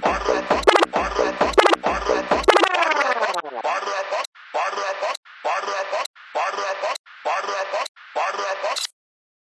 Show.